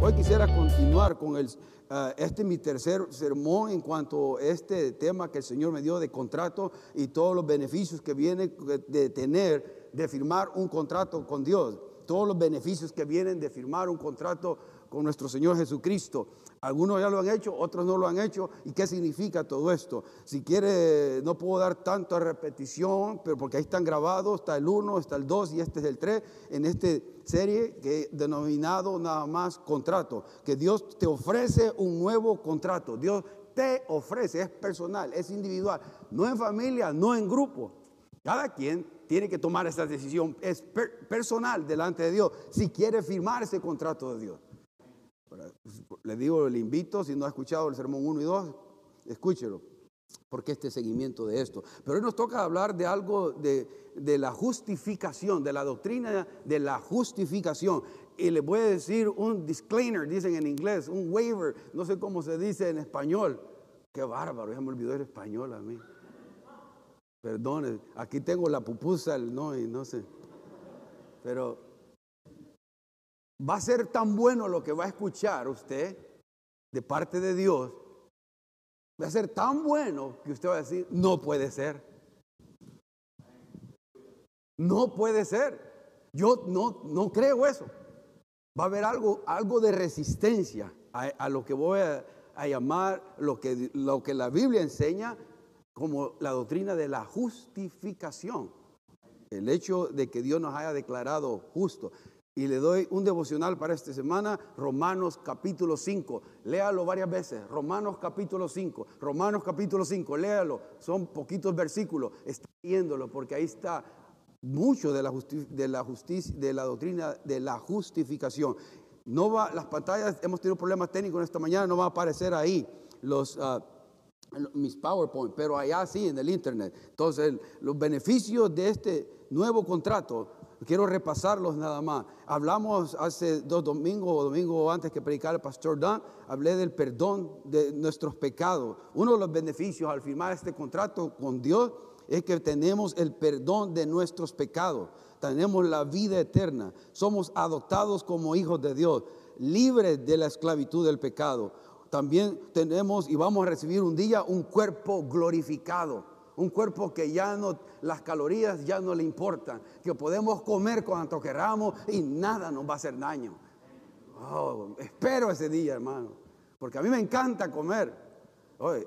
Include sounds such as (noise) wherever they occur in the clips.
Hoy quisiera continuar con el, ah, este mi tercer sermón en cuanto a este tema que el Señor me dio de contrato y todos los beneficios que viene de tener, de firmar un contrato con Dios. Todos los beneficios que vienen de firmar un contrato con nuestro Señor Jesucristo. Algunos ya lo han hecho, otros no lo han hecho. ¿Y qué significa todo esto? Si quiere, no puedo dar tanta repetición, pero porque ahí están grabados, está el 1, está el 2 y este es el 3, en esta serie que denominado nada más contrato, que Dios te ofrece un nuevo contrato. Dios te ofrece, es personal, es individual, no en familia, no en grupo. Cada quien tiene que tomar esa decisión, es personal delante de Dios, si quiere firmar ese contrato de Dios. Le digo, le invito, si no ha escuchado el sermón 1 y 2, escúchelo, porque este seguimiento de esto. Pero hoy nos toca hablar de algo de, de la justificación, de la doctrina de la justificación. Y le voy a decir un disclaimer, dicen en inglés, un waiver, no sé cómo se dice en español. Qué bárbaro, ya me olvidó el español a mí. Perdone, aquí tengo la pupusa, no, y no sé. Pero va a ser tan bueno lo que va a escuchar usted de parte de Dios, va a ser tan bueno que usted va a decir, no puede ser. No puede ser. Yo no, no creo eso. Va a haber algo, algo de resistencia a, lo que voy a, llamar, lo que, lo que la Biblia enseña como la doctrina de la justificación. El hecho de que Dios nos haya declarado justo y le doy un devocional para esta semana, Romanos capítulo 5. Léalo varias veces, Romanos capítulo 5, Romanos capítulo 5, léalo. Son poquitos versículos, está leyéndolo porque ahí está mucho de la, de la justicia, de la doctrina de la justificación. No va, las pantallas, hemos tenido problemas técnicos esta mañana, no va a aparecer ahí los... Ah, mis PowerPoint, pero allá sí, en el Internet. Entonces, los beneficios de este nuevo contrato Quiero repasarlos nada más. Hablamos hace dos domingos o domingo antes que predicar el pastor Dan, hablé del perdón de nuestros pecados. Uno de los beneficios al firmar este contrato con Dios es que tenemos el perdón de nuestros pecados. Tenemos la vida eterna. Somos adoptados como hijos de Dios, libres de la esclavitud del pecado. También tenemos y vamos a recibir un día un cuerpo glorificado un cuerpo que ya no, las calorías ya no le importan, que podemos comer cuanto queramos y nada nos va a hacer daño. Oh, espero ese día, hermano, porque a mí me encanta comer. Oye,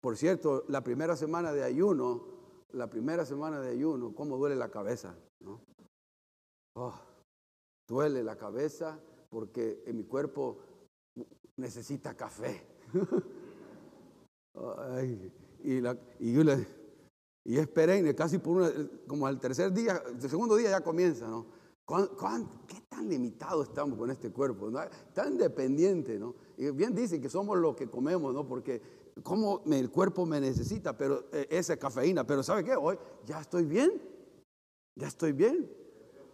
por cierto, la primera semana de ayuno, la primera semana de ayuno, ¿cómo duele la cabeza? Oh, duele la cabeza porque en mi cuerpo necesita café. (laughs) y, y yo le, y es perenne, casi por una, como al tercer día, el segundo día ya comienza, ¿no? qué tan limitado estamos con este cuerpo? ¿no? Tan dependiente, ¿no? Y bien dicen que somos lo que comemos, ¿no? Porque como el cuerpo me necesita, pero eh, esa cafeína, pero ¿sabe qué? Hoy ya estoy bien, ya estoy bien.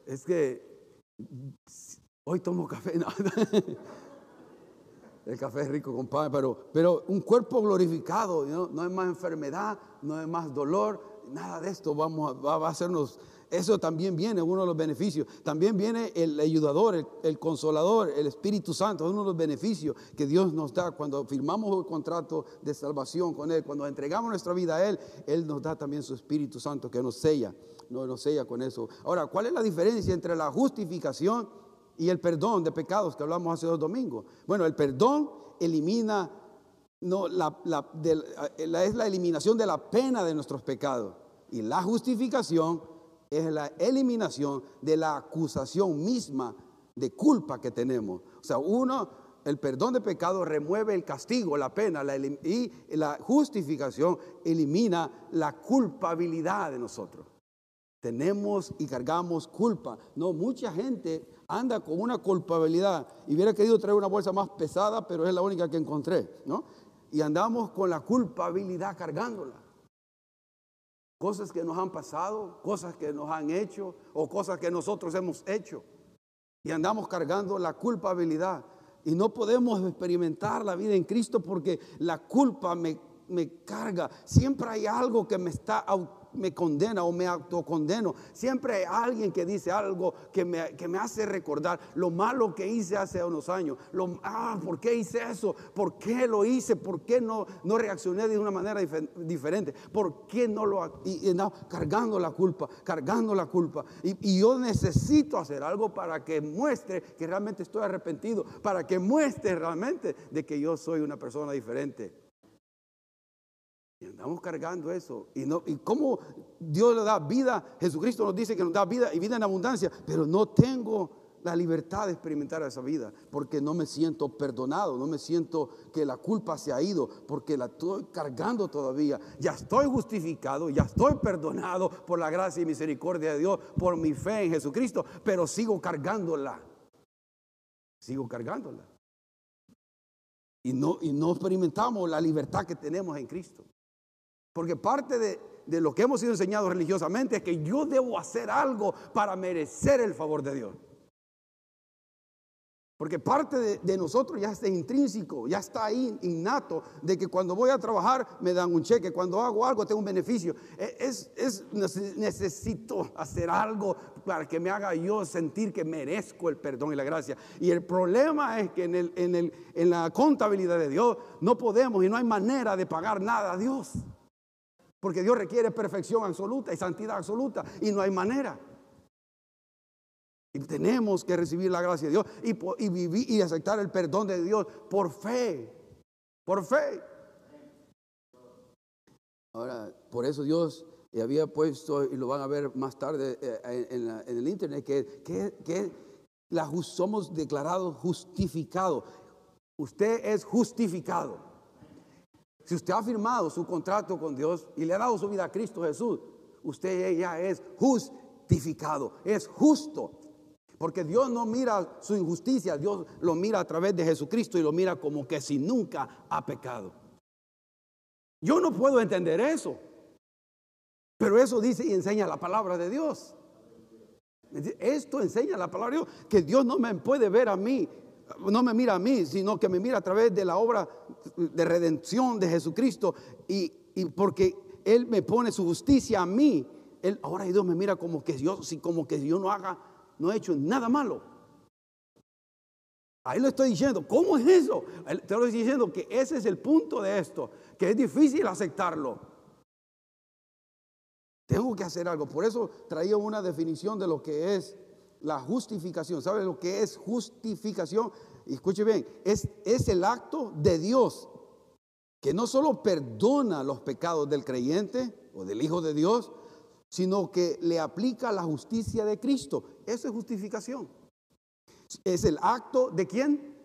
Es que hoy tomo café, (laughs) no. El café es rico, compadre, pero, pero un cuerpo glorificado, ¿no? no es más enfermedad, no es más dolor, nada de esto vamos a, va a hacernos. Eso también viene, uno de los beneficios. También viene el ayudador, el, consolador, el Espíritu Santo, uno de los beneficios que Dios nos da cuando firmamos el contrato de salvación con Él, cuando entregamos nuestra vida a Él, Él nos da también su Espíritu Santo que nos sella, no nos sella con eso. Ahora, ¿cuál es la diferencia entre la justificación y el perdón de pecados que hablamos hace dos domingos. Bueno, el perdón elimina, no, la, es la eliminación de la pena de nuestros pecados. Y la justificación es la eliminación de la acusación misma de culpa que tenemos. O sea, uno, el perdón de pecado remueve el castigo, la pena, y la justificación elimina la culpabilidad de nosotros. Tenemos y cargamos culpa. No, mucha gente anda con una culpabilidad y hubiera querido traer una bolsa más pesada, pero es la única que encontré, ¿no? Y andamos con la culpabilidad cargándola. Cosas que nos han pasado, cosas que nos han hecho o cosas que nosotros hemos hecho. Y andamos cargando la culpabilidad. Y no podemos experimentar la vida en Cristo porque la culpa me me carga. Siempre hay algo que me está me condena o me autocondeno. Siempre hay alguien que dice algo que me, que me hace recordar lo malo que hice hace unos años. Lo, ah, ¿por qué hice eso? ¿Por qué lo hice? ¿Por qué no, no reaccioné de una manera diferente? ¿Por qué no lo... Y, cargando la culpa, cargando la culpa. Y, y yo necesito hacer algo para que muestre que realmente estoy arrepentido, para que muestre realmente de que yo soy una persona diferente. Andamos cargando eso. Y, no, y cómo Dios le da vida, Jesucristo nos dice que nos da vida y vida en abundancia, pero no tengo la libertad de experimentar esa vida, porque no me siento perdonado, no me siento que la culpa se ha ido, porque la estoy cargando todavía. Ya estoy justificado, ya estoy perdonado por la gracia y misericordia de Dios, por mi fe en Jesucristo, pero sigo cargándola. Sigo cargándola. Y no, y no experimentamos la libertad que tenemos en Cristo. Porque parte de, lo que hemos sido enseñados religiosamente es que yo debo hacer algo para merecer el favor de Dios. Porque parte de, nosotros ya está intrínseco, ya está ahí innato, de que cuando voy a trabajar me dan un cheque, cuando hago algo tengo un beneficio. E, es, necesito hacer algo para que me haga yo sentir que merezco el perdón y la gracia. Y el problema es que en, el, en, el, en la contabilidad de Dios no podemos y no hay manera de pagar nada a Dios. Porque Dios requiere perfección absoluta y santidad absoluta y no hay manera. Y tenemos que recibir la gracia de Dios y, vivir y aceptar el perdón de Dios por fe. Por fe. Ahora, por eso Dios había puesto, y lo van a ver más tarde eh, en, el internet, que, que, la, somos declarados justificados. Usted es justificado. Si usted ha firmado su contrato con Dios y le ha dado su vida a Cristo Jesús, usted ya es justificado, es justo. Porque Dios no mira su injusticia, Dios lo mira a través de Jesucristo y lo mira como que si nunca ha pecado. Yo no puedo entender eso, pero eso dice y enseña la palabra de Dios. Esto enseña la palabra de Dios, que Dios no me puede ver a mí no me mira a mí, sino que me mira a través de la obra de redención de Jesucristo y, porque Él me pone su justicia a mí, él, ahora Dios me mira como que yo, si como que yo no haga, no he hecho nada malo. Ahí lo estoy diciendo, ¿cómo es eso? Te lo estoy diciendo que ese es el punto de esto, que es difícil aceptarlo. Tengo que hacer algo, por eso traía una definición de lo que es la justificación. ¿Sabe lo que es justificación? Escuche bien, es, el acto de Dios que no solo perdona los pecados del creyente o del Hijo de Dios, sino que le aplica la justicia de Cristo. Eso es justificación. Es el acto de quién?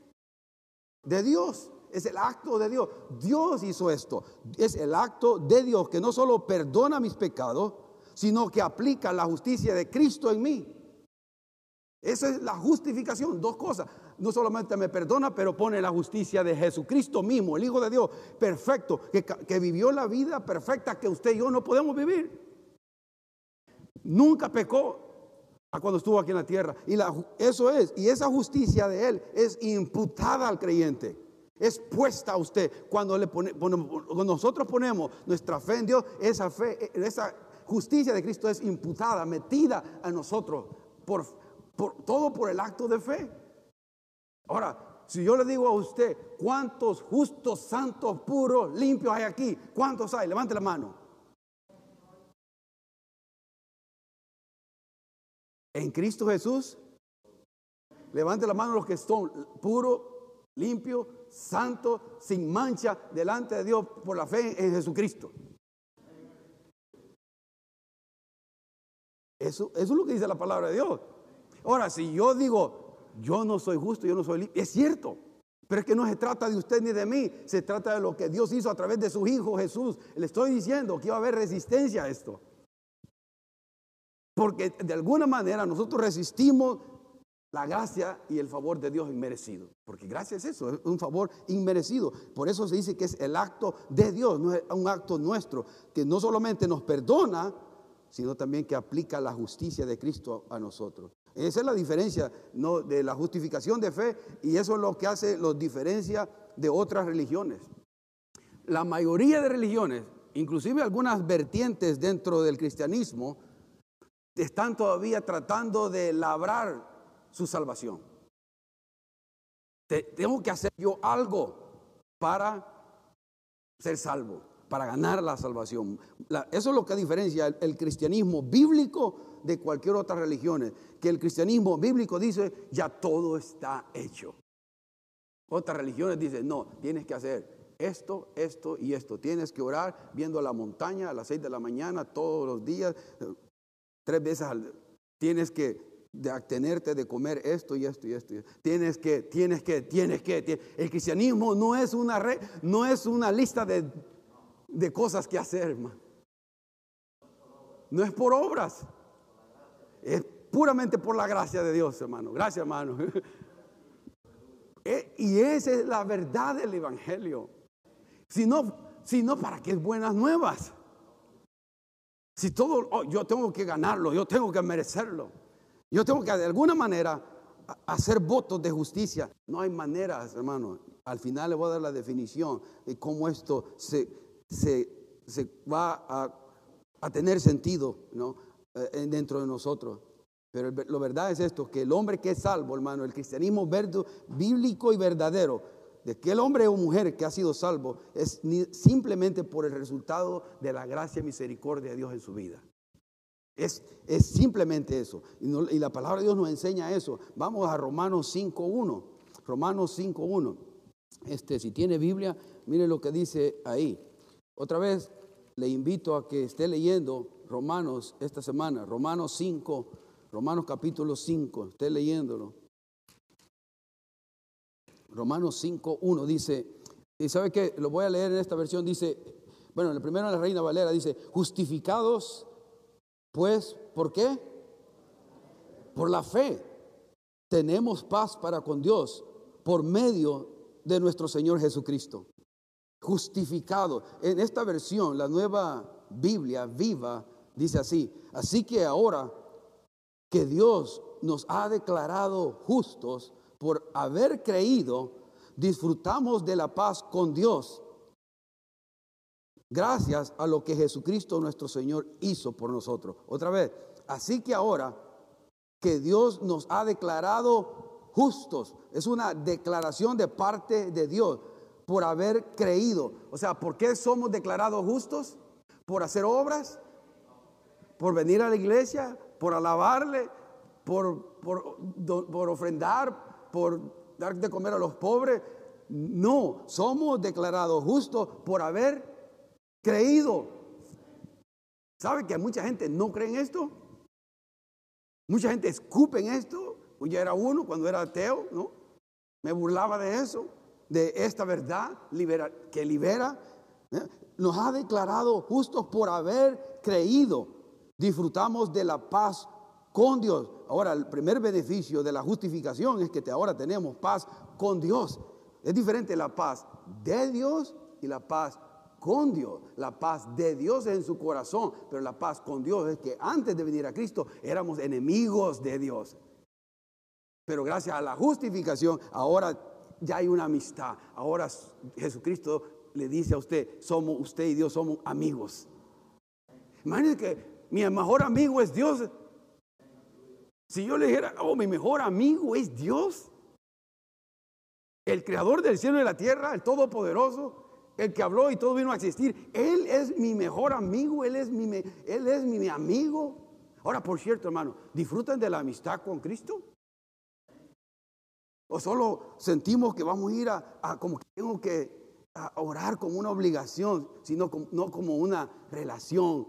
De Dios. Es el acto de Dios. Dios hizo esto. Es el acto de Dios que no solo perdona mis pecados, sino que aplica la justicia de Cristo en mí. Esa es la justificación, dos cosas. No solamente me perdona, pero pone la justicia de Jesucristo mismo, el Hijo de Dios, perfecto, que, vivió la vida perfecta que usted y yo no podemos vivir. Nunca pecó cuando estuvo aquí en la tierra. Y eso es, y esa justicia de Él es imputada al creyente. Es puesta a usted. Cuando, le cuando nosotros ponemos nuestra fe en Dios, esa fe, esa justicia de Cristo es imputada, metida a nosotros por todo por el acto de fe. Ahora, si yo le digo a usted, ¿cuántos justos, santos, puros, limpios hay aquí? ¿Cuántos hay? Levante la mano. En Cristo Jesús, levante la mano los que son puros, limpios, santos, sin mancha, delante de Dios por la fe en Jesucristo. Eso, eso es lo que dice la palabra de Dios. Ahora, si yo digo, yo no soy justo, yo no soy limpio, es cierto. Pero es que no se trata de usted ni de mí, se trata de lo que Dios hizo a través de su Hijo Jesús. Le estoy diciendo que va a haber resistencia a esto. Porque de alguna manera nosotros resistimos la gracia y el favor de Dios inmerecido. Porque gracia es eso, es un favor inmerecido. Por eso se dice que es el acto de Dios, no es un acto nuestro, que no solamente nos perdona, sino también que aplica la justicia de Cristo a nosotros. Esa es la diferencia ¿no? de la justificación de fe y eso es lo que hace los diferencia de otras religiones. la mayoría de religiones, inclusive algunas vertientes dentro del cristianismo, están todavía tratando de labrar su salvación. tengo que hacer yo algo para ser salvo, para ganar la salvación. eso es lo que diferencia el, cristianismo bíblico de cualquier otra religión. Que el cristianismo bíblico dice, ya todo está hecho. Otras religiones dicen, no, tienes que hacer esto, esto y esto. Tienes que orar viendo la montaña a las seis de la mañana todos los días, tres veces al Tienes que de de comer esto y esto y esto. Tienes que, tienes que, tienes que. El cristianismo no es una, red, no es una lista de, de cosas que hacer, hermano. No es por obras. Es puramente por la gracia de Dios, hermano. Gracias, hermano. Eh, y esa es la verdad del Evangelio. Si no, si no ¿para qué buenas nuevas? Si todo, oh, yo tengo que ganarlo, yo tengo que merecerlo. Yo tengo que de alguna manera hacer votos de justicia. No hay maneras, hermano. Al final le voy a dar la definición de cómo esto se, va a, tener sentido ¿no? Eh, dentro de nosotros. Pero lo verdad es esto, que el hombre que es salvo, hermano, el cristianismo bíblico y verdadero, de que el hombre o mujer que ha sido salvo es simplemente por el resultado de la gracia y misericordia de Dios en su vida. Es, es simplemente eso. Y, y, la palabra de Dios nos enseña eso. Vamos a Romanos 5.1. Romanos 5.1. Este, si tiene Biblia, mire lo que dice ahí. Otra vez le invito a que esté leyendo Romanos esta semana. Romanos 5, Romanos capítulo 5. Esté leyéndolo. Romanos 5.1 dice, y sabe que lo voy a leer en esta versión, dice, bueno, el primero en la Reina Valera dice, justificados pues, ¿por qué? Por la fe. Tenemos paz para con Dios por medio de nuestro Señor Jesucristo. Justificado. En esta versión, la nueva Biblia viva, dice así. Así que ahora que Dios nos ha declarado justos por haber creído, disfrutamos de la paz con Dios Gracias a lo que Jesucristo nuestro Señor hizo por nosotros. Otra vez, así que ahora que Dios nos ha declarado justos, es una declaración de parte de Dios por haber creído. O sea, ¿por qué somos declarados justos? ¿Por hacer obras? ¿Por venir a la iglesia? ¿Por alabarle? ¿Por, por, por ofrendar? ¿Por dar de comer a los pobres? No, somos declarados justos por haber creído. ¿Sabe que mucha gente no cree en esto? Mucha gente escupe en esto. Yo era uno cuando era ateo, ¿no? Me burlaba de eso, de esta verdad que libera. ¿eh? Nos ha declarado justos por haber creído. Disfrutamos de la paz con Dios. Ahora, el primer beneficio de la justificación es que ahora tenemos paz con Dios. Es diferente la paz de Dios y la paz con Dios. La paz de Dios en su corazón, pero la paz con Dios es que antes de venir a Cristo éramos enemigos de Dios. Pero gracias a la justificación, ahora ya hay una amistad. Ahora Jesucristo le dice a usted, somos usted y Dios somos amigos. Imagínense que mi mejor amigo es Dios. Si yo le dijera, oh, mi mejor amigo es Dios, el creador del cielo y la tierra, el todopoderoso, el que habló y todo vino a existir. Él es mi mejor amigo, Él es mi, él es mi, amigo. Ahora, por cierto, hermano, ¿disfrutan de la amistad con Cristo? ¿O solo sentimos que vamos a ir a, como que tengo que orar como una obligación, sino no como una relación,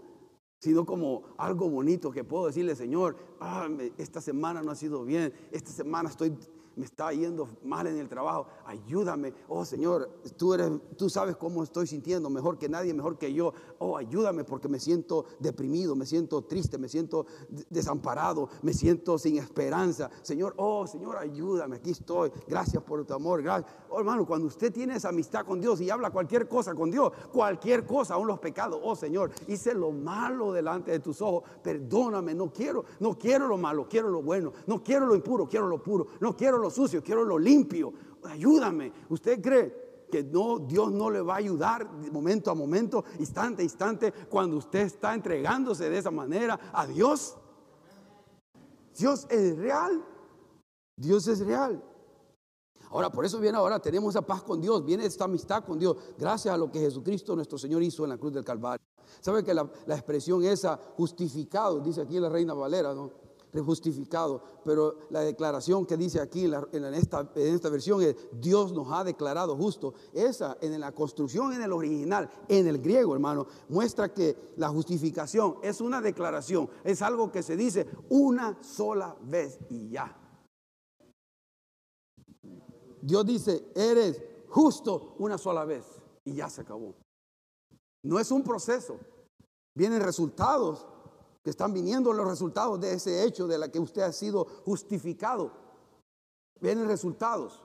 sino como algo bonito que puedo decirle, Señor, ah, esta semana no ha sido bien, esta semana estoy me está yendo mal en el trabajo, ayúdame. Oh Señor, tú, eres, tú sabes cómo estoy sintiendo, mejor que nadie, mejor que yo. Oh, ayúdame porque me siento deprimido, me siento triste, me siento desamparado, me siento sin esperanza. Señor, oh Señor, ayúdame, aquí estoy. Gracias por tu amor. Gracias. Oh hermano, cuando usted tiene esa amistad con Dios y habla cualquier cosa con Dios, cualquier cosa, aún los pecados, oh Señor, hice lo malo delante de tus ojos, perdóname, no quiero, no quiero lo malo, quiero lo bueno, no quiero lo impuro, quiero lo puro, no quiero lo sucio, quiero lo limpio. Ayúdame. ¿Usted cree que no, Dios no le va a ayudar momento a momento, instante a instante, cuando usted está entregándose de esa manera a Dios. Dios es real. Dios es real. Ahora, por eso viene ahora, tenemos esa paz con Dios, viene esta amistad con Dios, gracias a lo que Jesucristo nuestro Señor hizo en la cruz del Calvario. ¿Sabe que la, expresión esa, justificado, dice aquí la Reina Valera, ¿no? Justificado, pero la declaración que dice aquí en, esta, en esta versión es Dios nos ha declarado justo. Esa en la construcción en el original, en el griego, hermano, muestra que la justificación es una declaración, es algo que se dice una sola vez y ya. Dios dice, eres justo una sola vez y ya se acabó. No es un proceso. Vienen resultados que están viniendo los resultados de ese hecho de la que usted ha sido justificado. Vienen resultados.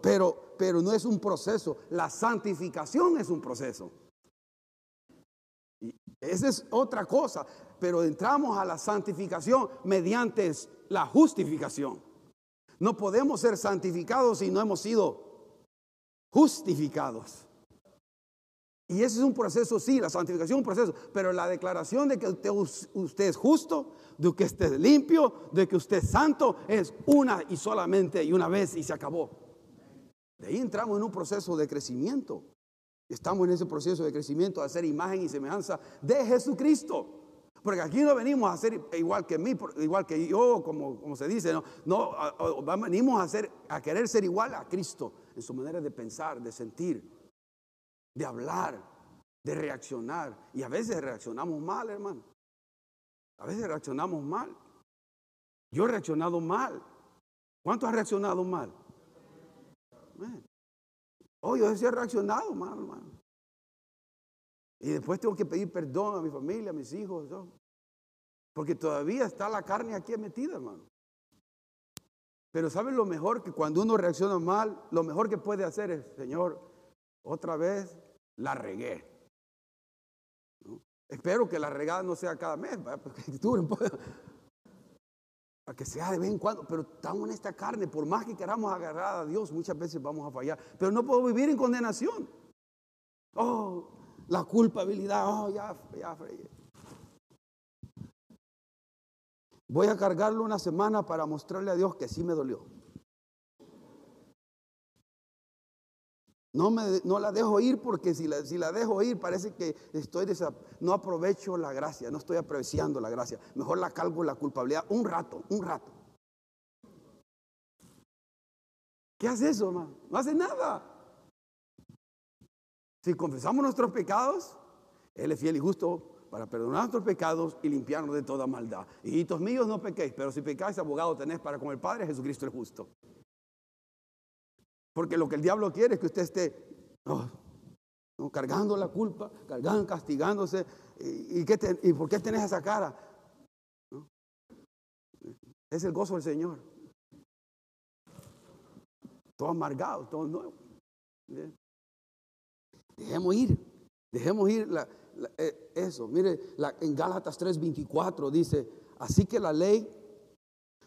Pero, pero no es un proceso. La santificación es un proceso. Esa es otra cosa. Pero entramos a la santificación mediante la justificación. No podemos ser santificados si no hemos sido justificados. Y ese es un proceso, sí, la santificación es un proceso, pero la declaración de que usted, es justo, de que usted es limpio, de que usted es santo, es una y solamente y una vez y se acabó. De ahí entramos en un proceso de crecimiento. Estamos en ese proceso de crecimiento, de hacer imagen y semejanza de Jesucristo. Porque aquí no venimos a ser igual que mí, igual que yo, como, como se dice, no, no venimos a, ser, a querer ser igual a Cristo en su manera de pensar, de sentir, de hablar, de reaccionar. Y a veces reaccionamos mal, hermano. A veces reaccionamos mal. Yo he reaccionado mal. ¿Cuántos han reaccionado mal? Oh, yo he reaccionado mal, hermano. Y después tengo que pedir perdón a mi familia, a mis hijos. Porque todavía está la carne aquí metida, hermano. Pero ¿saben lo mejor? Que cuando uno reacciona mal, lo mejor que puede hacer es, Señor, otra vez la regué. Espero que la regada no sea cada mes, (laughs) para que sea de vez en cuando, pero estamos en esta carne, por más que queramos agarrar a Dios, muchas veces vamos a fallar, pero no puedo vivir en condenación. Oh, la culpabilidad, oh, ya, ya Voy a cargarlo una semana para mostrarle a Dios que sí me dolió. No, me, no la dejo ir porque si la, si la dejo ir parece que estoy no aprovecho la gracia, no estoy apreciando la gracia. Mejor la cargo la culpabilidad un rato, un rato. ¿Qué hace eso, hermano? No hace nada. Si confesamos nuestros pecados, Él es fiel y justo para perdonar nuestros pecados y limpiarnos de toda maldad. Hijitos míos, no pequéis, pero si pecáis, abogado tenéis para con el Padre, Jesucristo es justo. Porque lo que el diablo quiere es que usted esté oh, cargando la culpa, cargando, castigándose. ¿Y, y por qué tenés esa cara? Es el gozo del Señor. Todo amargado, todo nuevo. Dejemos ir, dejemos ir eh, eso. Mire, en Gálatas 3:24 dice, así que la ley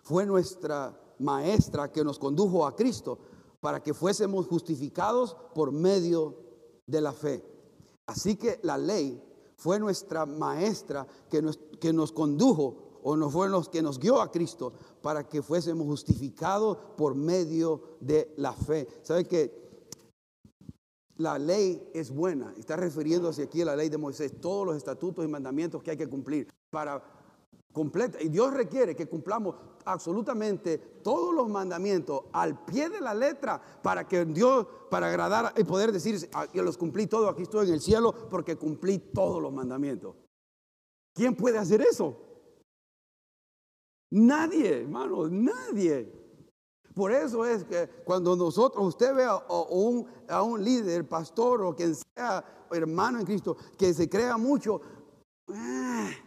fue nuestra maestra que nos condujo a Cristo para que fuésemos justificados por medio de la fe. Así que la ley fue nuestra maestra que nos, que nos condujo o no fue los que nos guió a Cristo para que fuésemos justificados por medio de la fe. ¿Sabe que la ley es buena. Está refiriéndose aquí a la ley de Moisés, todos los estatutos y mandamientos que hay que cumplir para completa. Y Dios requiere que cumplamos absolutamente todos los mandamientos al pie de la letra para que Dios, para agradar y poder decir, ah, yo los cumplí todos, aquí estoy en el cielo porque cumplí todos los mandamientos. ¿Quién puede hacer eso? Nadie, hermano, nadie. Por eso es que cuando nosotros, usted ve a, un, a un líder, pastor o quien sea hermano en Cristo, que se crea mucho, eh,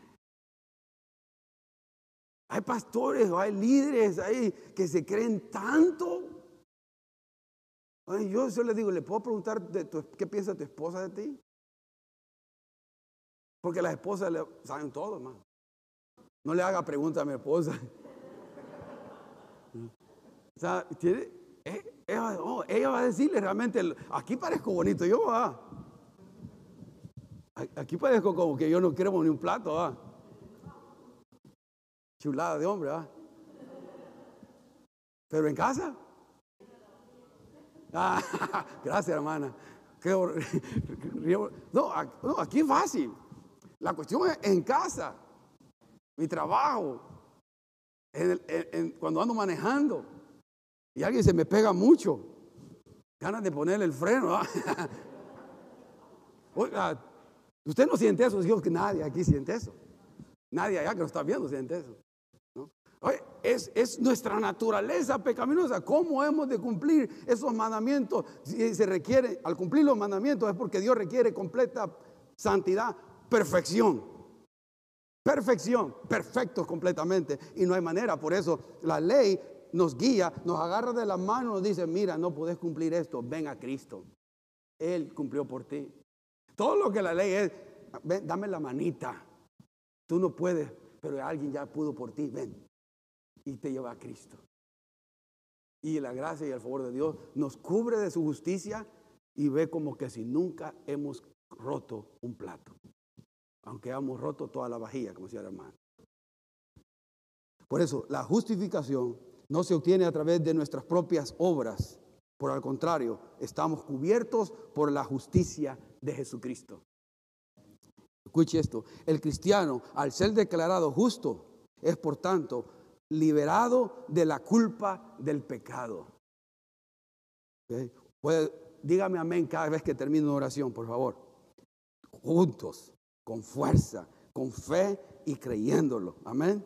hay pastores o hay líderes ahí que se creen tanto. yo yo le digo, ¿le puedo preguntar qué piensa tu esposa de ti? Porque las esposas le saben todo, hermano. No le haga pregunta a mi esposa. (laughs) O sea, eh, oh, ella, va a decirle realmente, aquí parezco bonito yo, va. Aquí parezco como que yo no quiero ni un plato, va. Chulada de hombre, va. Pero en casa. (laughs) Ah, gracias, hermana. (laughs) No, aquí es fácil. La cuestión es en casa, mi trabajo, cuando ando manejando y alguien se me pega mucho, ganas de ponerle el freno. (laughs) Oiga, usted no siente eso, digo que nadie aquí siente eso. Nadie allá que lo está viendo siente eso. Es, es, nuestra naturaleza pecaminosa. ¿Cómo hemos de cumplir esos mandamientos? Si se requiere, al cumplir los mandamientos es porque Dios requiere completa santidad, perfección. Perfección, perfectos completamente. Y no hay manera. Por eso la ley nos guía, nos agarra de la mano, nos dice, mira, no puedes cumplir esto, ven a Cristo. Él cumplió por ti. Todo lo que la ley es, ven, dame la manita. Tú no puedes, pero alguien ya pudo por ti, ven. Y te lleva a Cristo. Y la gracia y el favor de Dios nos cubre de su justicia y ve como que si nunca hemos roto un plato aunque hemos roto toda la vajilla, como decía el hermano. Por eso, la justificación no se obtiene a través de nuestras propias obras. Por el contrario, estamos cubiertos por la justicia de Jesucristo. Escuche esto, el cristiano, al ser declarado justo, es por tanto liberado de la culpa del pecado. dígame amén cada vez que termine una oración, por favor. Juntos con fuerza, con fe y creyéndolo. Amén.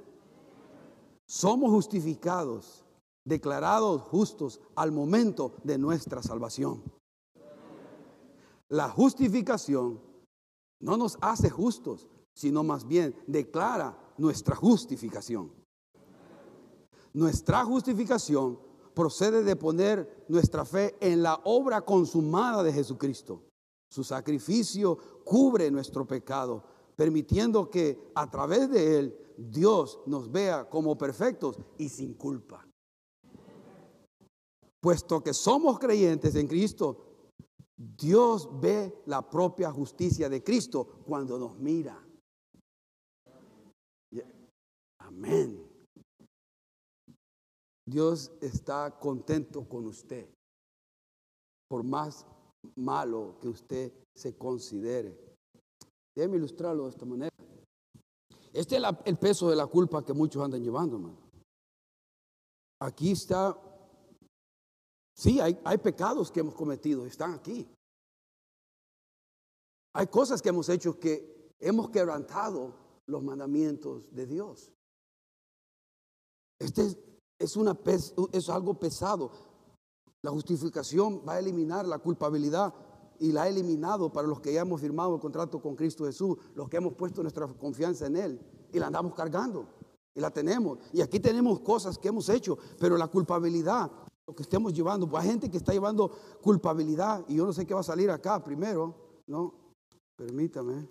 Somos justificados, declarados justos al momento de nuestra salvación. La justificación no nos hace justos, sino más bien declara nuestra justificación. Nuestra justificación procede de poner nuestra fe en la obra consumada de Jesucristo. Su sacrificio cubre nuestro pecado, permitiendo que a través de él Dios nos vea como perfectos y sin culpa. Puesto que somos creyentes en Cristo, Dios ve la propia justicia de Cristo cuando nos mira. Amén. Dios está contento con usted. Por más malo que usted se considere. Déjeme ilustrarlo de esta manera. Este es el peso de la culpa que muchos andan llevando, hermano. Aquí está, sí, hay, hay pecados que hemos cometido, están aquí. Hay cosas que hemos hecho que hemos quebrantado los mandamientos de Dios. Este es, es, algo pesado. La justificación va a eliminar la culpabilidad y la ha eliminado para los que ya hemos firmado el contrato con Cristo Jesús, los que hemos puesto nuestra confianza en Él y la andamos cargando y la tenemos. Y aquí tenemos cosas que hemos hecho, pero la culpabilidad, lo que estemos llevando, pues hay gente que está llevando culpabilidad y yo no sé qué va a salir acá primero, ¿no? Permítame.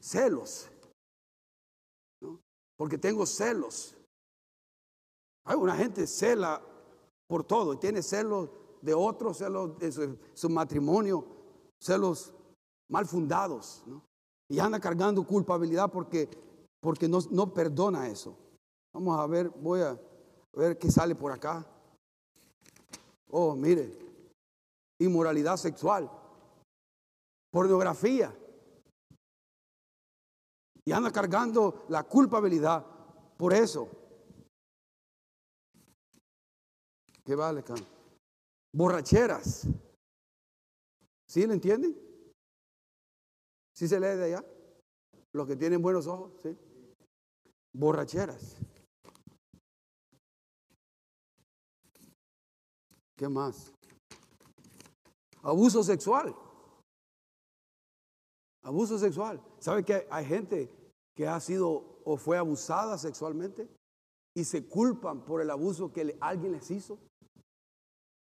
Celos, ¿no? Porque tengo celos. Hay una gente cela por todo y tiene celos de otros, celos de su, matrimonio, celos mal fundados, y anda cargando culpabilidad porque, porque no, no perdona eso. Vamos a ver, voy a ver qué sale por acá. Oh, mire, inmoralidad sexual, pornografía. Y anda cargando la culpabilidad por eso. ¿Qué vale, can? Borracheras. ¿Sí lo entienden? ¿Sí se lee de allá? Los que tienen buenos ojos, ¿sí? Borracheras. ¿Qué más? Abuso sexual. Abuso sexual. ¿Sabe que hay gente que ha sido o fue abusada sexualmente y se culpan por el abuso que alguien les hizo?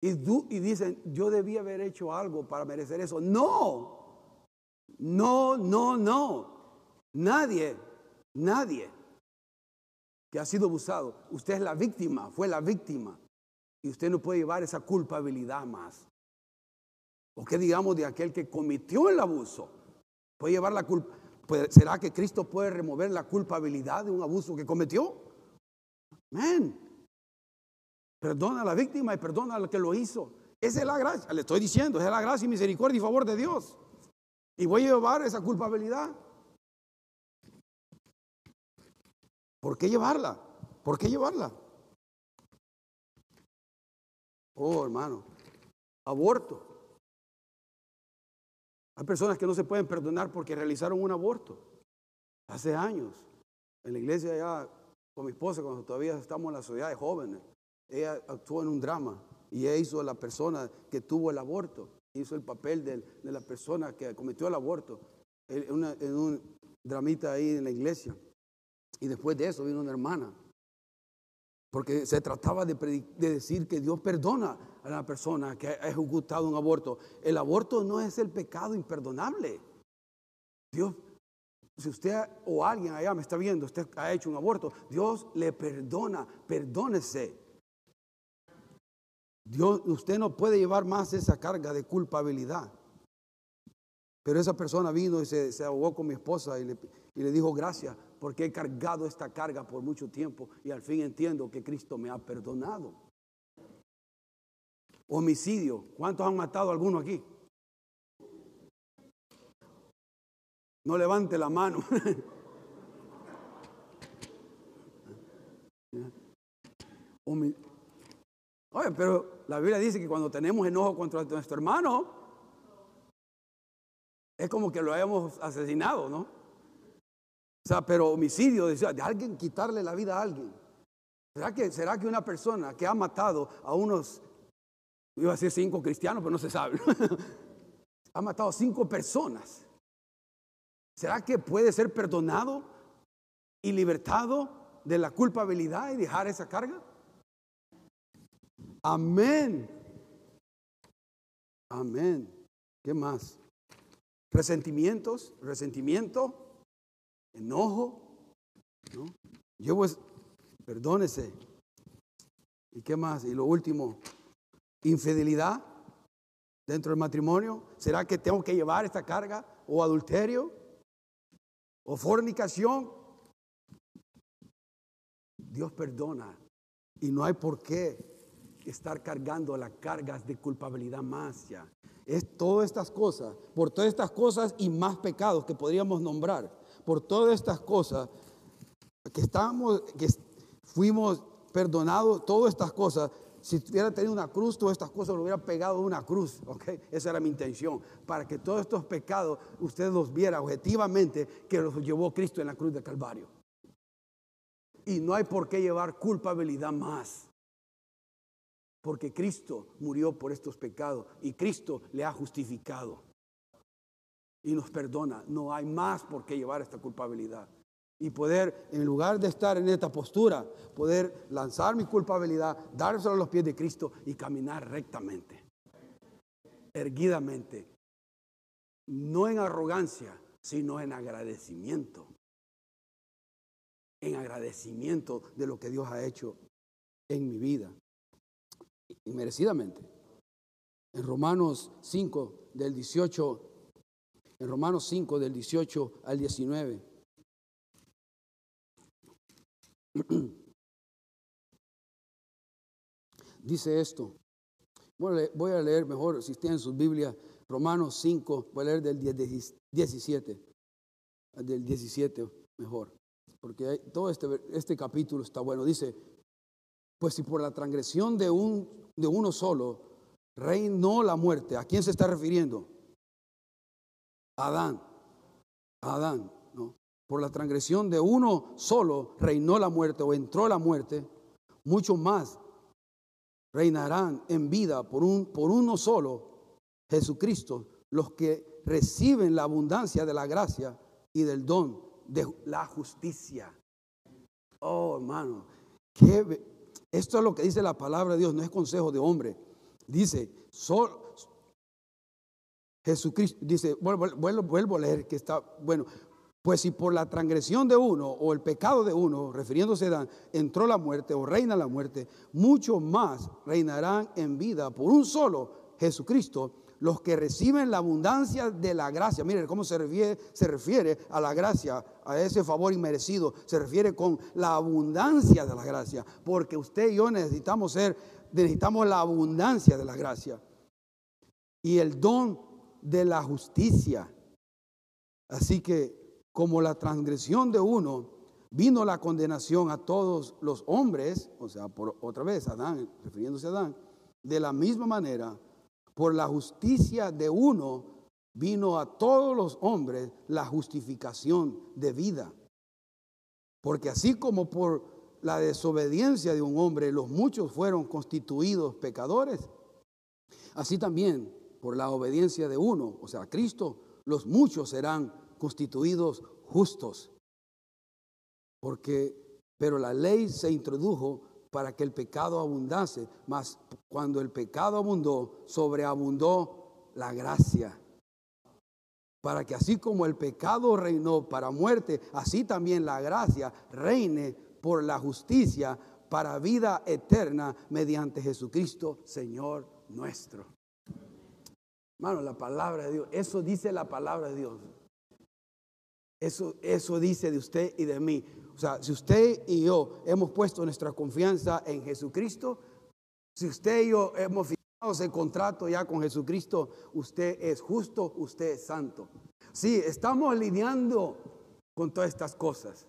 Y, dicen, yo debía haber hecho algo para merecer eso. No, no, no, no. Nadie, nadie que ha sido abusado. Usted es la víctima, fue la víctima. Y usted no puede llevar esa culpabilidad más. ¿O qué digamos de aquel que cometió el abuso? Puede llevar la culpa. ¿Será que Cristo puede remover la culpabilidad de un abuso que cometió? Amén. Perdona a la víctima y perdona al que lo hizo. Esa es la gracia. Le estoy diciendo, esa es la gracia y misericordia y favor de Dios. Y voy a llevar esa culpabilidad. ¿Por qué llevarla? ¿Por qué llevarla? Oh, hermano, aborto. Hay personas que no se pueden perdonar porque realizaron un aborto hace años. En la iglesia allá con mi esposa, cuando todavía estamos en la sociedad de jóvenes, ella actuó en un drama y ella hizo la persona que tuvo el aborto, hizo el papel de, la persona que cometió el aborto en, un dramita ahí en la iglesia. Y después de eso vino una hermana porque se trataba de, decir que Dios perdona a la persona que ha ejecutado un aborto. El aborto no es el pecado imperdonable. Dios, si usted o alguien allá me está viendo, usted ha hecho un aborto, Dios le perdona, perdónese. Dios, usted no puede llevar más esa carga de culpabilidad. Pero esa persona vino y se, se ahogó con mi esposa y le, y le dijo gracias porque he cargado esta carga por mucho tiempo y al fin entiendo que Cristo me ha perdonado. Homicidio. ¿Cuántos han matado a alguno aquí? No levante la mano. (laughs) Oye, pero la Biblia dice que cuando tenemos enojo contra nuestro hermano, es como que lo hayamos asesinado, ¿no? O sea, pero homicidio, de alguien quitarle la vida a alguien. ¿Será que, ¿Será que una persona que ha matado a unos, iba a decir cinco cristianos, pero no se sabe, (laughs) ha matado a cinco personas? ¿Será que puede ser perdonado y libertado de la culpabilidad y dejar esa carga? Amén. Amén. ¿Qué más? Resentimientos, resentimiento enojo, ¿no? Yo pues, perdónese. ¿Y qué más? Y lo último, infidelidad dentro del matrimonio. ¿Será que tengo que llevar esta carga? ¿O adulterio? ¿O fornicación? Dios perdona y no hay por qué estar cargando las cargas de culpabilidad más ya. Es todas estas cosas, por todas estas cosas y más pecados que podríamos nombrar por todas estas cosas, que estamos, que fuimos perdonados, todas estas cosas, si hubiera tenido una cruz, todas estas cosas lo hubiera pegado una cruz, ¿ok? Esa era mi intención, para que todos estos pecados usted los viera objetivamente que los llevó Cristo en la cruz de Calvario. Y no hay por qué llevar culpabilidad más. Porque Cristo murió por estos pecados y Cristo le ha justificado y nos perdona. No hay más por qué llevar esta culpabilidad. Y poder, en lugar de estar en esta postura, poder lanzar mi culpabilidad, dárselo a los pies de Cristo y caminar rectamente, erguidamente. No en arrogancia, sino en agradecimiento. En agradecimiento de lo que Dios ha hecho en mi vida. Y merecidamente. En Romanos 5, del 18 en Romanos 5 del 18 al 19. (clears throat) Dice esto. Voy a leer mejor, si en su Biblia, Romanos 5, voy a leer del 17, del 17 mejor, porque todo este, este capítulo está bueno. Dice, pues si por la transgresión de, un, de uno solo reinó la muerte, ¿a quién se está refiriendo? Adán, Adán, ¿no? Por la transgresión de uno solo reinó la muerte o entró la muerte, mucho más reinarán en vida por, un, por uno solo, Jesucristo, los que reciben la abundancia de la gracia y del don de la justicia. Oh, hermano, esto es lo que dice la palabra de Dios, no es consejo de hombre. Dice, solo, Jesucristo dice, vuelvo, vuelvo, a leer que está, bueno, Pues si por la transgresión de uno o el pecado de uno, refiriéndose a Adán, entró la muerte o reina la muerte, mucho más reinarán en vida por un solo Jesucristo los que reciben la abundancia de la gracia. Miren cómo se refiere, se refiere a la gracia, a ese favor inmerecido. Se refiere con la abundancia de la gracia. Porque usted y yo necesitamos ser, necesitamos la abundancia de la gracia. Y el don de la justicia. Así que como la transgresión de uno vino la condenación a todos los hombres, o sea, por otra vez Adán, refiriéndose a Adán, de la misma manera, por la justicia de uno vino a todos los hombres la justificación de vida. Porque así como por la desobediencia de un hombre los muchos fueron constituidos pecadores, así también por la obediencia de uno, o sea, Cristo, los muchos serán constituidos justos. Porque, pero la ley se introdujo para que el pecado abundase, mas cuando el pecado abundó, sobreabundó la gracia. Para que así como el pecado reinó para muerte, así también la gracia reine por la justicia para vida eterna mediante Jesucristo, Señor nuestro. Hermano, la palabra de Dios, eso dice la palabra de Dios. Eso, eso dice de usted y de mí. O sea, si usted y yo hemos puesto nuestra confianza en Jesucristo, si usted y yo hemos firmado ese contrato ya con Jesucristo, usted es justo, usted es santo. Sí, estamos lidiando con todas estas cosas.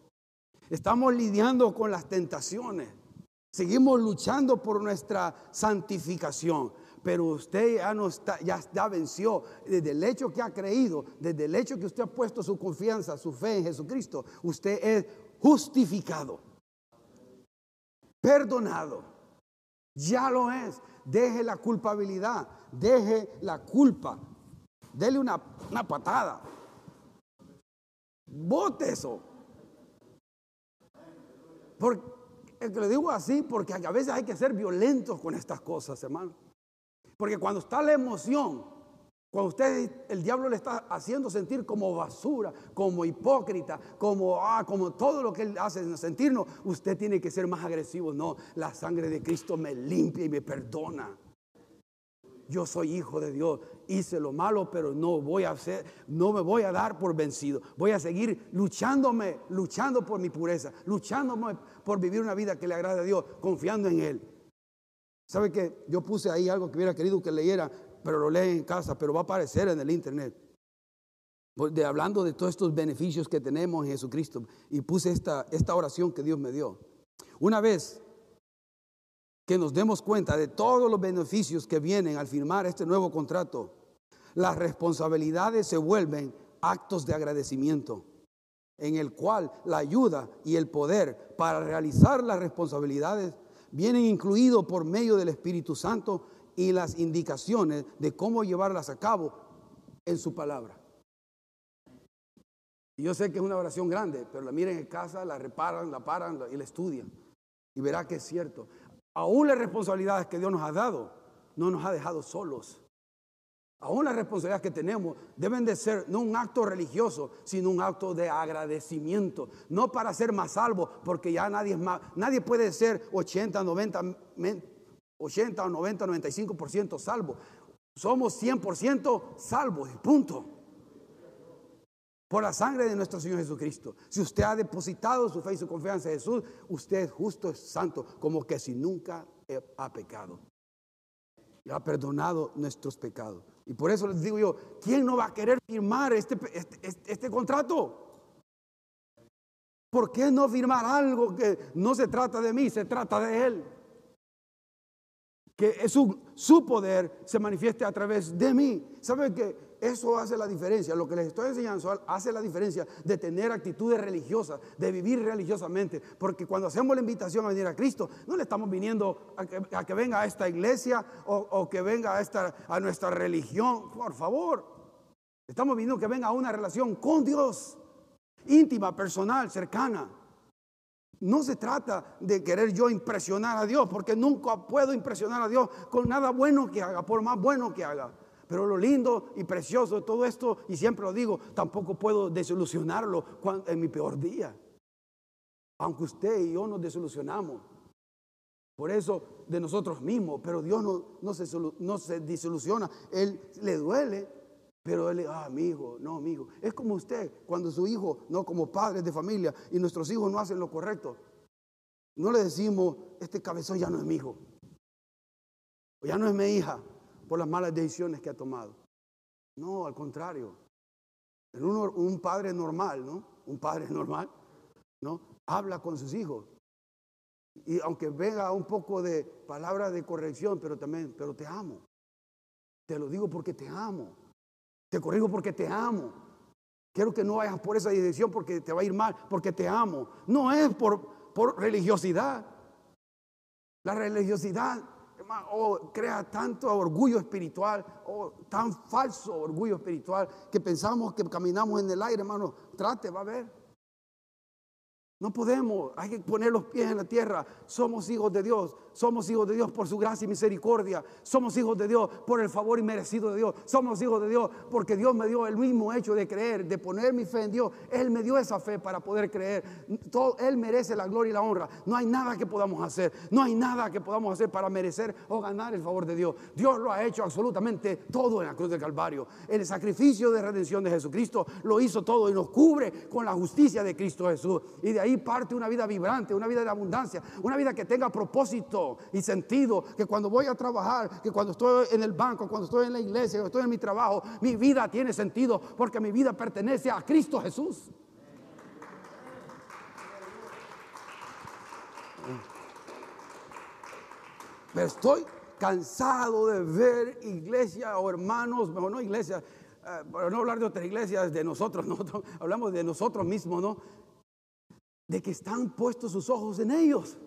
Estamos lidiando con las tentaciones. Seguimos luchando por nuestra santificación pero usted ya no está, ya, venció. Desde el hecho que ha creído, desde el hecho que usted ha puesto su confianza, su fe en Jesucristo, usted es justificado, perdonado. Ya lo es. Deje la culpabilidad, deje la culpa, dele una, una patada. Bote eso. Porque, le digo así porque a veces hay que ser violentos con estas cosas, hermano. Porque cuando está la emoción, cuando usted, el diablo le está haciendo sentir como basura, como hipócrita, como, ah, como todo lo que él hace sentirnos, usted tiene que ser más agresivo. No, la sangre de Cristo me limpia y me perdona. Yo soy hijo de Dios, hice lo malo, pero no voy a hacer, no me voy a dar por vencido. Voy a seguir luchándome, luchando por mi pureza, luchándome por vivir una vida que le agrade a Dios, confiando en Él. ¿Sabe que yo puse ahí algo que hubiera querido que leyera, pero lo lee en casa, pero va a aparecer en el internet? De, hablando de todos estos beneficios que tenemos en Jesucristo. Y puse esta, esta oración que Dios me dio. Una vez que nos demos cuenta de todos los beneficios que vienen al firmar este nuevo contrato, las responsabilidades se vuelven actos de agradecimiento, en el cual la ayuda y el poder para realizar las responsabilidades vienen incluidos por medio del Espíritu Santo y las indicaciones de cómo llevarlas a cabo en su palabra. Y yo sé que es una oración grande, pero la miren en casa, la reparan, la paran y la estudian. Y verá que es cierto. Aún las responsabilidades que Dios nos ha dado, no nos ha dejado solos. Aún las responsabilidades que tenemos deben de ser no un acto religioso, sino un acto de agradecimiento. No para ser más salvo, porque ya nadie es más, nadie puede ser 80, 90, 80 o 90, 95% salvo. Somos 100% salvos, punto. Por la sangre de nuestro Señor Jesucristo. Si usted ha depositado su fe y su confianza en Jesús, usted es justo, es santo, como que si nunca ha pecado. Y ha perdonado nuestros pecados. Y por eso les digo yo, ¿quién no va a querer firmar este, este, este, este, contrato? ¿Por qué no firmar algo que no se trata de mí, se trata de Él? Que su, su poder se manifieste a través de mí. ¿Saben que eso hace la diferencia. Lo que les estoy enseñando hace la diferencia de tener actitudes religiosas, de vivir religiosamente. Porque cuando hacemos la invitación a venir a Cristo, no le estamos viniendo a que, venga a esta iglesia o, que venga a, esta, a nuestra religión. Por favor, estamos viniendo que venga a una relación con Dios, íntima, personal, cercana. No se trata de querer yo impresionar a Dios, porque nunca puedo impresionar a Dios con nada bueno que haga, por más bueno que haga. Pero lo lindo y precioso de todo esto, y siempre lo digo, tampoco puedo desilusionarlo en mi peor día. Aunque usted y yo nos desilusionamos. Por eso de nosotros mismos, pero Dios no, se, no se desilusiona. Él le duele, pero él, ah, mi hijo, no, mi hijo. Es como usted, cuando su hijo, no como padres de familia, y nuestros hijos no hacen lo correcto. No le decimos, este cabezón ya no es mi hijo. O ya no es mi hija por las malas decisiones que ha tomado. No, al contrario. un padre normal, ¿no? Un padre (laughs) normal, ¿no? Habla con sus hijos. Y aunque venga un poco de palabra de corrección, pero también, pero te amo. Te lo digo porque te amo. Te corrijo porque te amo. Quiero que no vayas por esa dirección porque te va a ir mal, porque te amo. No es por, por religiosidad. La religiosidad o crea tanto orgullo espiritual, o tan falso orgullo espiritual, que pensamos que caminamos en el aire, hermano. Trate, va a ver. No podemos, hay que poner los pies en la tierra. Somos hijos de Dios, somos hijos de Dios por su gracia y misericordia. Somos hijos de Dios por el favor inmerecido de Dios. Somos hijos de Dios porque Dios me dio el mismo hecho de creer, de poner mi fe en Dios. Él me dio esa fe para poder creer. Él merece la gloria y la honra. No hay nada que podamos hacer, no hay nada que podamos hacer para merecer o ganar el favor de Dios. Dios lo ha hecho absolutamente todo en la cruz del Calvario. El sacrificio de redención de Jesucristo lo hizo todo y nos cubre con la justicia de Cristo Jesús. Y de ahí parte una vida vibrante, una vida de abundancia, una vida que tenga propósito y sentido, que cuando voy a trabajar, que cuando estoy en el banco, cuando estoy en la iglesia, cuando estoy en mi trabajo, mi vida tiene sentido porque mi vida pertenece a Cristo Jesús. Pero estoy cansado de ver iglesia o hermanos, mejor no iglesia, eh, para no hablar de otras iglesias, de nosotros, (laughs) nosotros hablamos de nosotros mismos, ¿no? de que están puestos sus ojos en ellos.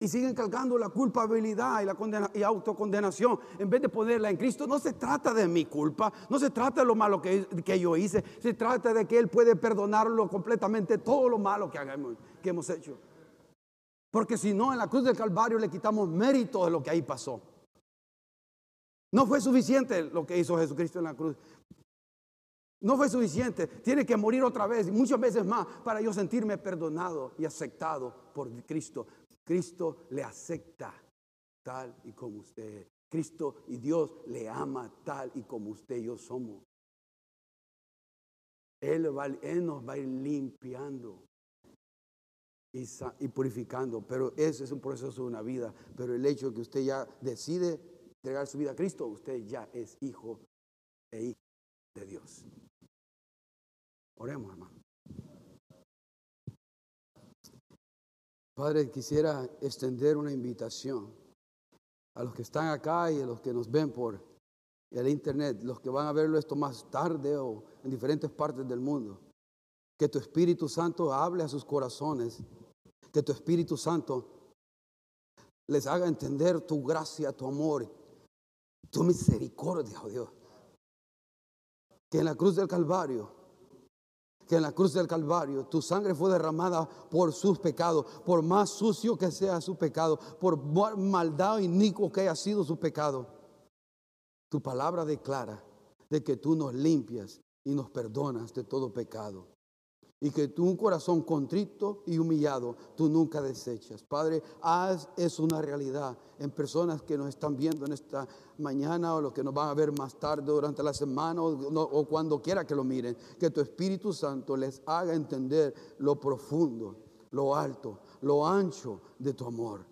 Y siguen cargando la culpabilidad y la autocondenación en vez de ponerla en Cristo. No se trata de mi culpa, no se trata de lo malo que, que yo hice, se trata de que Él puede perdonarlo completamente todo lo malo que, hagamos, que hemos hecho. Porque si no, en la cruz del Calvario le quitamos mérito de lo que ahí pasó. No fue suficiente lo que hizo Jesucristo en la cruz. No fue suficiente. Tiene que morir otra vez y muchas veces más para yo sentirme perdonado y aceptado por Cristo. Cristo le acepta tal y como usted. Cristo y Dios le ama tal y como usted y yo somos. Él, nos va a ir limpiando y, purificando. Pero ese es un proceso de una vida. Pero el hecho de que usted ya decide entregar su vida a Cristo, usted ya es hijo e hija de Dios. Oremos, hermano. Padre, quisiera extender una invitación a los que están acá y a los que nos ven por el internet, los que van a verlo esto más tarde o en diferentes partes del mundo. Que tu Espíritu Santo hable a sus corazones, que tu Espíritu Santo les haga entender tu gracia, tu amor, tu misericordia, oh Dios. Que en la cruz del Calvario que en la cruz del Calvario tu sangre fue derramada por sus pecados, por más sucio que sea su pecado, por maldad inicuo que haya sido su pecado. Tu palabra declara de que tú nos limpias y nos perdonas de todo pecado y que tú un corazón contrito y humillado tú nunca desechas. Padre, haz es una realidad en personas que nos están viendo en esta mañana o los que nos van a ver más tarde durante la semana o, cuando quiera que lo miren. Que tu Espíritu Santo les haga entender lo profundo, lo alto, lo ancho de tu amor.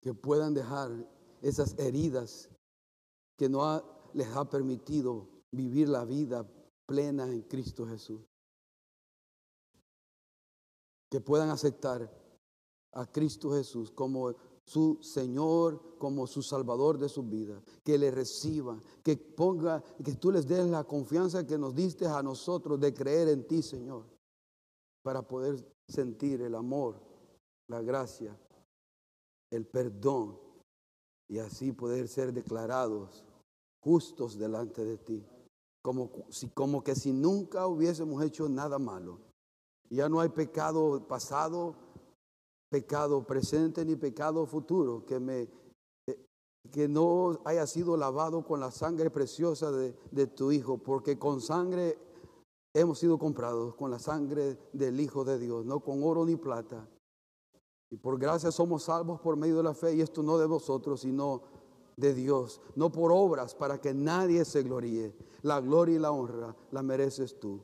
Que puedan dejar esas heridas que no les ha permitido vivir la vida plena en Cristo Jesús. Que puedan aceptar a Cristo Jesús como su Señor, como su Salvador de su vida. Que le reciban, que ponga, que tú les des la confianza que nos diste a nosotros de creer en ti, Señor, para poder sentir el amor, la gracia, el perdón y así poder ser declarados justos delante de ti como, si, como que si nunca hubiésemos hecho nada malo. Ya no hay pecado pasado, pecado presente ni pecado futuro que me, que no haya sido lavado con la sangre preciosa de, de tu Hijo, porque con sangre hemos sido comprados, con la sangre del Hijo de Dios, no con oro ni plata. Y por gracia somos salvos por medio de la fe, y esto no de vosotros, sino de Dios, no por obras para que nadie se gloríe. La gloria y la honra la mereces tú.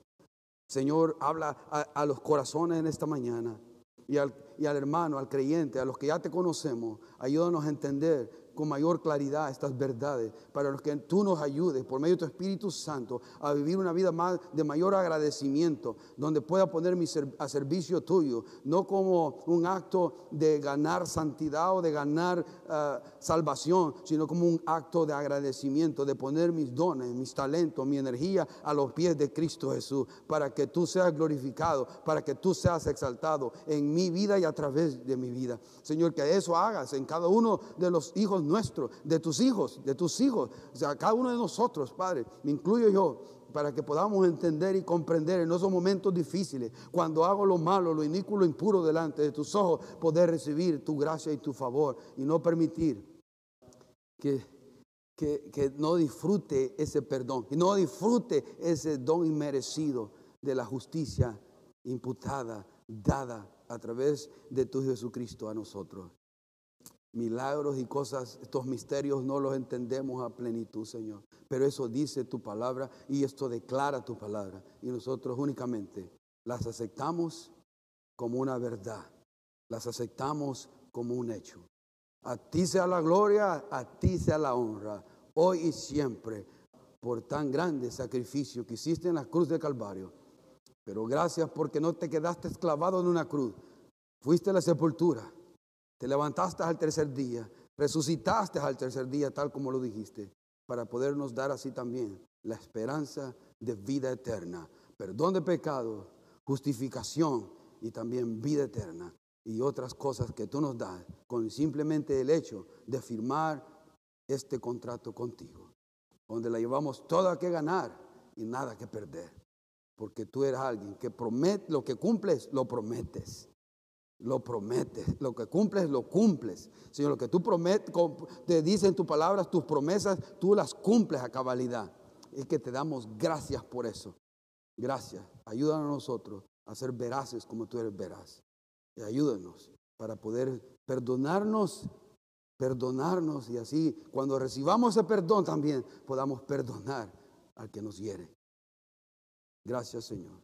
Señor, habla a, los corazones en esta mañana y al, y al hermano, al creyente, a los que ya te conocemos. Ayúdanos a entender con mayor claridad estas verdades, para que tú nos ayudes por medio de tu Espíritu Santo a vivir una vida más de mayor agradecimiento, donde pueda poner mi a servicio tuyo, no como un acto de ganar santidad o de ganar ah, salvación, sino como un acto de agradecimiento, de poner mis dones, mis talentos, mi energía a los pies de Cristo Jesús, para que tú seas glorificado, para que tú seas exaltado en mi vida y a través de mi vida. Señor, que eso hagas en cada uno de los hijos nuestro, de tus hijos, de tus hijos, o sea, cada uno de nosotros, Padre, me incluyo yo, para que podamos entender y comprender en esos momentos difíciles, cuando hago lo malo, lo inicuo, lo impuro delante de tus ojos, poder recibir tu gracia y tu favor y no permitir que, que, que no disfrute ese perdón, y no disfrute ese don inmerecido de la justicia imputada, dada a través de tu Jesucristo a nosotros milagros y cosas, estos misterios no los entendemos a plenitud, Señor. Pero eso dice tu palabra y esto declara tu palabra. Y nosotros únicamente las aceptamos como una verdad, las aceptamos como un hecho. A ti sea la gloria, a ti sea la honra, hoy y siempre, por tan grande sacrificio que hiciste en la cruz de Calvario. Pero gracias porque no te quedaste esclavado en una cruz, fuiste a la sepultura te levantaste al tercer día, resucitaste al tercer día, tal como lo dijiste, para podernos dar así también la esperanza de vida eterna, perdón de pecado, justificación y también vida eterna. Y otras cosas que tú nos das con simplemente el hecho de firmar este contrato contigo, donde la llevamos toda que ganar y nada que perder, porque tú eres alguien que promete, lo que cumples, lo prometes lo prometes. Lo que cumples, lo cumples. Señor, lo que tú prometes, te dicen tus palabras, tus promesas, tú las cumples a cabalidad. Es que te damos gracias por eso. Gracias. Ayúdanos a nosotros a ser veraces como tú eres veraz. Y ayúdanos para poder perdonarnos, perdonarnos y así cuando recibamos ese perdón también podamos perdonar al que nos hiere. Gracias Señor.